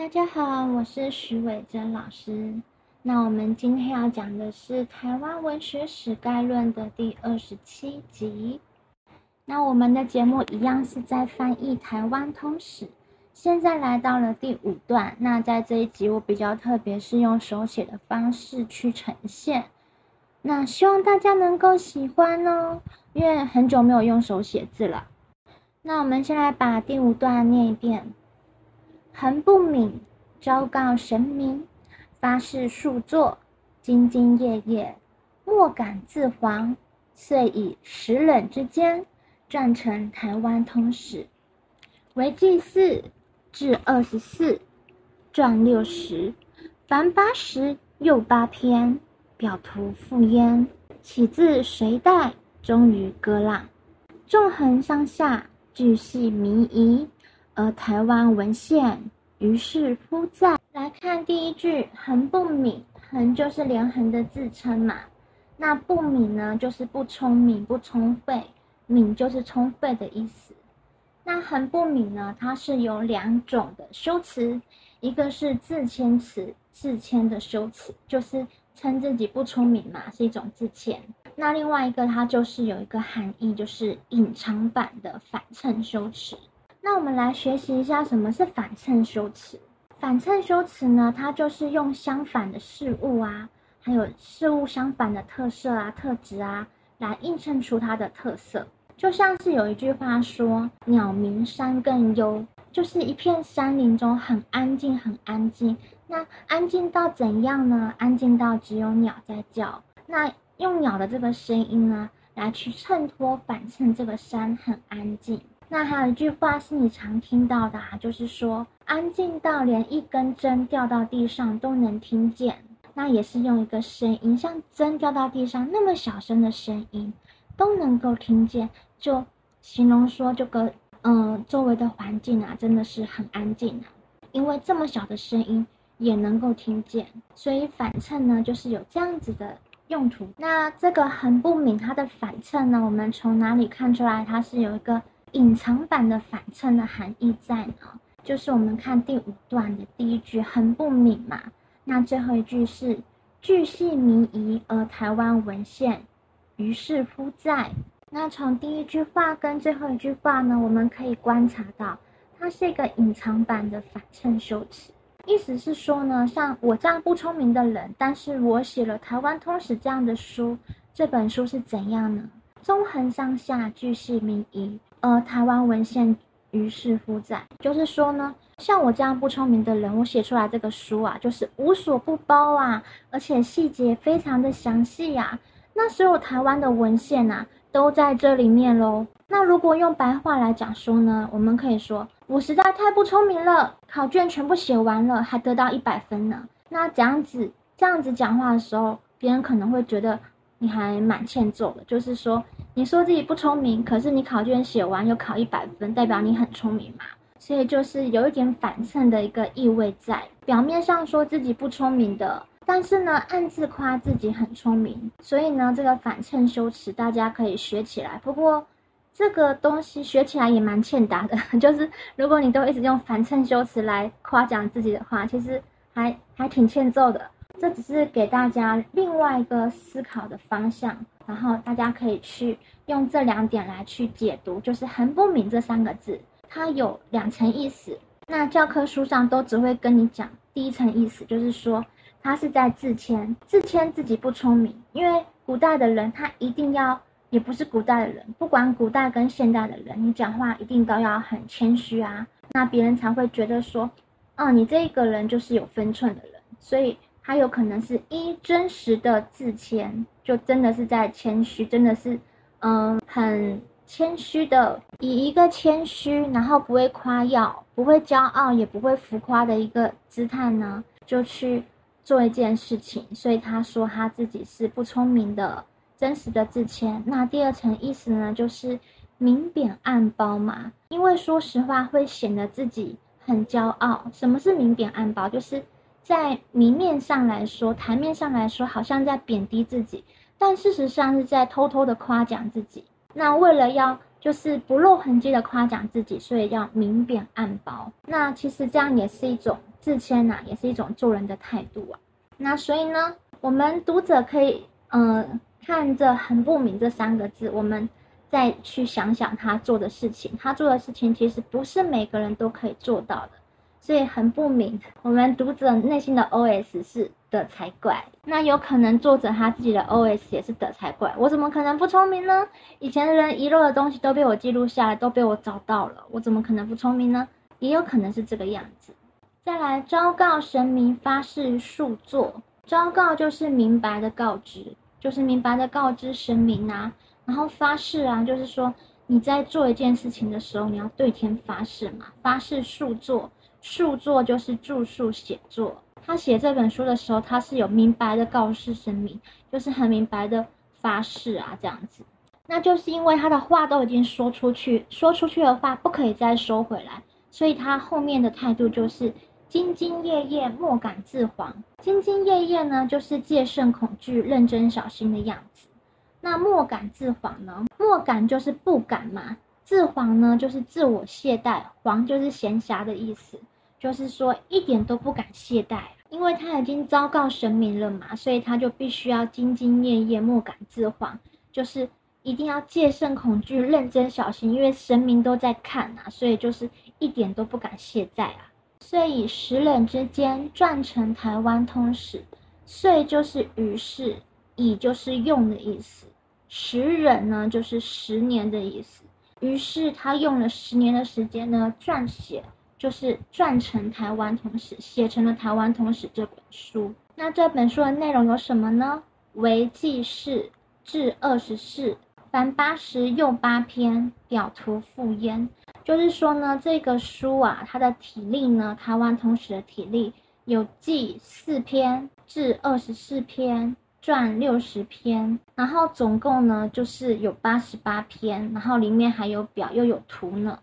大家好，我是徐伟珍老师。那我们今天要讲的是《台湾文学史概论》的第二十七集。那我们的节目一样是在翻译《台湾通史》，现在来到了第五段。那在这一集，我比较特别是用手写的方式去呈现。那希望大家能够喜欢哦，因为很久没有用手写字了。那我们先来把第五段念一遍。恒不泯，昭告神明，发誓数作，兢兢业业，莫敢自黄。遂以时冷之间，撰成台湾通史，为祭祀，至二十四，传六十，凡八十又八篇，表图附焉。起自隋代，终于割让，纵横上下，巨细靡遗。而台湾文献于是乎在来看第一句“恒不敏”，“恒”就是连恒的自称嘛，那“不敏”呢，就是不聪明、不充沛，“敏”就是充沛的意思。那“恒不敏”呢，它是有两种的修辞，一个是自谦词，自谦的修辞，就是称自己不聪明嘛，是一种自谦。那另外一个，它就是有一个含义，就是隐藏版的反衬修辞。那我们来学习一下什么是反衬修辞。反衬修辞呢，它就是用相反的事物啊，还有事物相反的特色啊、特质啊，来映衬出它的特色。就像是有一句话说：“鸟鸣山更幽”，就是一片山林中很安静、很安静。那安静到怎样呢？安静到只有鸟在叫。那用鸟的这个声音呢，来去衬托、反衬这个山很安静。那还有一句话是你常听到的，啊就是说安静到连一根针掉到地上都能听见。那也是用一个声音，像针掉到地上那么小声的声音都能够听见，就形容说这个嗯周围的环境啊真的是很安静，因为这么小的声音也能够听见，所以反衬呢就是有这样子的用途。那这个很不明它的反衬呢，我们从哪里看出来它是有一个？隐藏版的反衬的含义在呢，就是我们看第五段的第一句“横不泯”嘛，那最后一句是“巨细靡遗而台湾文献于是乎在”。那从第一句话跟最后一句话呢，我们可以观察到，它是一个隐藏版的反衬修辞，意思是说呢，像我这样不聪明的人，但是我写了《台湾通史》这样的书，这本书是怎样呢？纵横上下，巨细靡遗。呃，台湾文献于是乎在，就是说呢，像我这样不聪明的人，我写出来这个书啊，就是无所不包啊，而且细节非常的详细呀。那所有台湾的文献呐，都在这里面喽。那如果用白话来讲说呢，我们可以说，我实在太不聪明了，考卷全部写完了，还得到一百分呢。那这样子这样子讲话的时候，别人可能会觉得。你还蛮欠揍的，就是说，你说自己不聪明，可是你考卷写完又考一百分，代表你很聪明嘛？所以就是有一点反衬的一个意味在，表面上说自己不聪明的，但是呢，暗自夸自己很聪明。所以呢，这个反衬修辞大家可以学起来。不过这个东西学起来也蛮欠打的，就是如果你都一直用反衬修辞来夸奖自己的话，其实还还挺欠揍的。这只是给大家另外一个思考的方向，然后大家可以去用这两点来去解读，就是“横不明”这三个字，它有两层意思。那教科书上都只会跟你讲第一层意思，就是说他是在自谦，自谦自己不聪明。因为古代的人他一定要，也不是古代的人，不管古代跟现代的人，你讲话一定都要很谦虚啊，那别人才会觉得说，哦，你这个人就是有分寸的人，所以。他有可能是一真实的自谦，就真的是在谦虚，真的是，嗯，很谦虚的，以一个谦虚，然后不会夸耀，不会骄傲，也不会浮夸的一个姿态呢，就去做一件事情。所以他说他自己是不聪明的，真实的自谦。那第二层意思呢，就是明贬暗褒嘛，因为说实话会显得自己很骄傲。什么是明贬暗褒？就是。在明面上来说，台面上来说，好像在贬低自己，但事实上是在偷偷的夸奖自己。那为了要就是不露痕迹的夸奖自己，所以要明贬暗褒。那其实这样也是一种自谦呐，也是一种做人的态度啊。那所以呢，我们读者可以，呃，看着很不明这三个字，我们再去想想他做的事情。他做的事情其实不是每个人都可以做到的。所以很不明，我们读者内心的 OS 是的才怪。那有可能作者他自己的 OS 也是的才怪。我怎么可能不聪明呢？以前的人遗漏的东西都被我记录下来，都被我找到了，我怎么可能不聪明呢？也有可能是这个样子。再来，昭告神明发誓数作。昭告就是明白的告知，就是明白的告知神明啊。然后发誓啊，就是说你在做一件事情的时候，你要对天发誓嘛。发誓数作。述作就是著述写作，他写这本书的时候，他是有明白的告示声明，就是很明白的发誓啊，这样子。那就是因为他的话都已经说出去，说出去的话不可以再收回来，所以他后面的态度就是兢兢业业，莫敢自惶。兢兢业业呢，就是戒慎恐惧、认真小心的样子。那莫敢自惶呢？莫敢就是不敢嘛，自惶呢就是自我懈怠，惶就是闲暇的意思。就是说，一点都不敢懈怠，因为他已经昭告神明了嘛，所以他就必须要兢兢业业，莫敢自惶，就是一定要戒慎恐惧，认真小心，因为神明都在看啊，所以就是一点都不敢懈怠啊。所以时冷之间撰成台湾通史，遂就是于是，以就是用的意思，时忍呢就是十年的意思，于是他用了十年的时间呢撰写。就是撰成《台湾通史》，写成了《台湾通史》这本书。那这本书的内容有什么呢？为记事，至二十四，凡八十又八篇，表图附焉。就是说呢，这个书啊，它的体例呢，《台湾通史》的体例有记四篇，至二十四篇，传六十篇，然后总共呢就是有八十八篇，然后里面还有表又有图呢。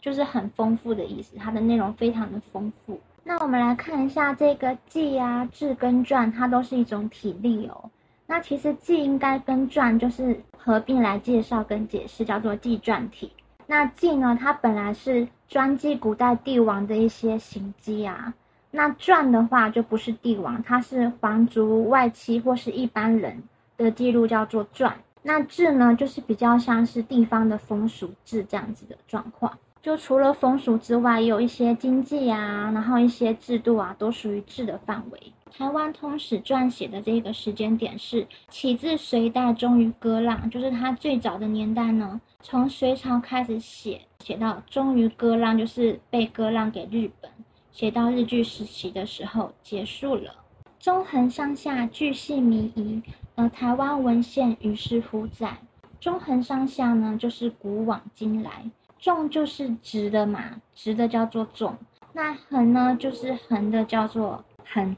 就是很丰富的意思，它的内容非常的丰富。那我们来看一下这个记啊、志跟传，它都是一种体例哦。那其实记应该跟传就是合并来介绍跟解释，叫做记传体。那记呢，它本来是专记古代帝王的一些行迹啊。那传的话就不是帝王，它是皇族外戚或是一般人的记录，叫做传。那志呢，就是比较像是地方的风俗志这样子的状况。就除了风俗之外，有一些经济啊，然后一些制度啊，都属于制的范围。台湾通史撰写的这个时间点是起自隋代，终于割让，就是它最早的年代呢。从隋朝开始写，写到终于割让，就是被割让给日本，写到日据时期的时候结束了。中横上下巨细靡遗，而台湾文献于是乎在。中横上下呢，就是古往今来。纵就是直的嘛，直的叫做纵。那横呢，就是横的叫做横，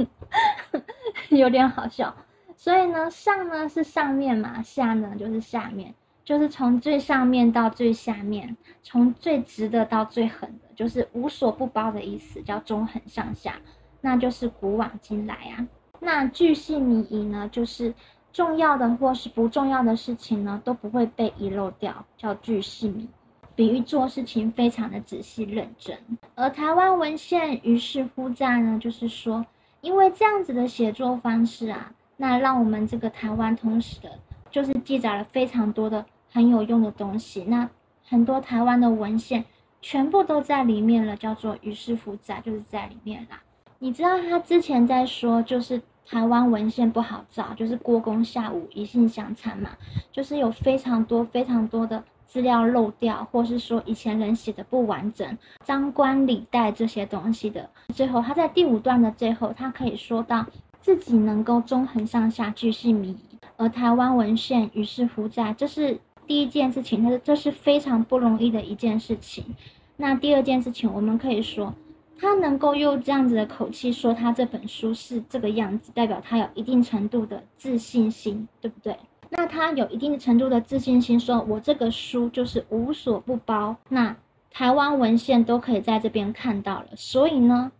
有点好笑。所以呢，上呢是上面嘛，下呢就是下面，就是从最上面到最下面，从最直的到最横的，就是无所不包的意思，叫中横上下。那就是古往今来啊。那巨细靡遗呢，就是重要的或是不重要的事情呢，都不会被遗漏掉，叫巨细靡，比喻做事情非常的仔细认真。而台湾文献于是乎在呢，就是说，因为这样子的写作方式啊，那让我们这个台湾通史的，就是记载了非常多的很有用的东西。那很多台湾的文献全部都在里面了，叫做于是乎在，就是在里面啦。你知道他之前在说，就是。台湾文献不好找，就是郭公下午一信相参嘛，就是有非常多非常多的资料漏掉，或是说以前人写的不完整，张冠李戴这些东西的。最后他在第五段的最后，他可以说到自己能够中横上下巨细靡遗，而台湾文献于是乎在，这是第一件事情，他这是非常不容易的一件事情。那第二件事情，我们可以说。他能够用这样子的口气说他这本书是这个样子，代表他有一定程度的自信心，对不对？那他有一定程度的自信心，说我这个书就是无所不包，那台湾文献都可以在这边看到了。所以呢，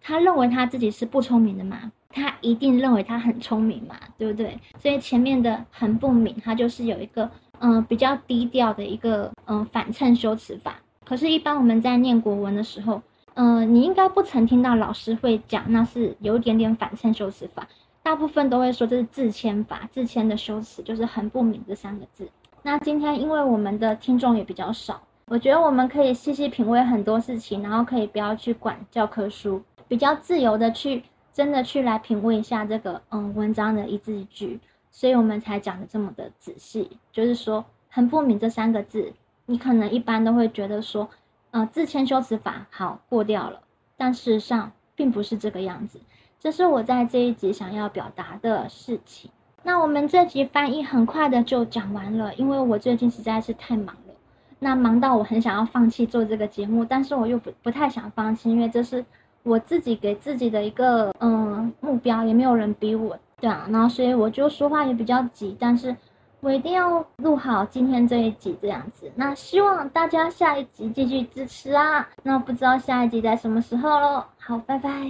他认为他自己是不聪明的嘛？他一定认为他很聪明嘛？对不对？所以前面的很不明，他就是有一个嗯比较低调的一个嗯反衬修辞法。可是，一般我们在念国文的时候，嗯，你应该不曾听到老师会讲那是有一点点反衬修辞法，大部分都会说这是自谦法，自谦的修辞就是很不明这三个字。那今天因为我们的听众也比较少，我觉得我们可以细细品味很多事情，然后可以不要去管教科书，比较自由的去真的去来品味一下这个嗯文章的一字一句，所以我们才讲的这么的仔细。就是说很不明这三个字，你可能一般都会觉得说。呃，自谦修辞法好过掉了，但事实上并不是这个样子。这是我在这一集想要表达的事情。那我们这集翻译很快的就讲完了，因为我最近实在是太忙了，那忙到我很想要放弃做这个节目，但是我又不不太想放弃，因为这是我自己给自己的一个嗯目标，也没有人逼我，对啊，然后所以我就说话也比较急，但是。我一定要录好今天这一集这样子，那希望大家下一集继续支持啊！那不知道下一集在什么时候喽？好，拜拜。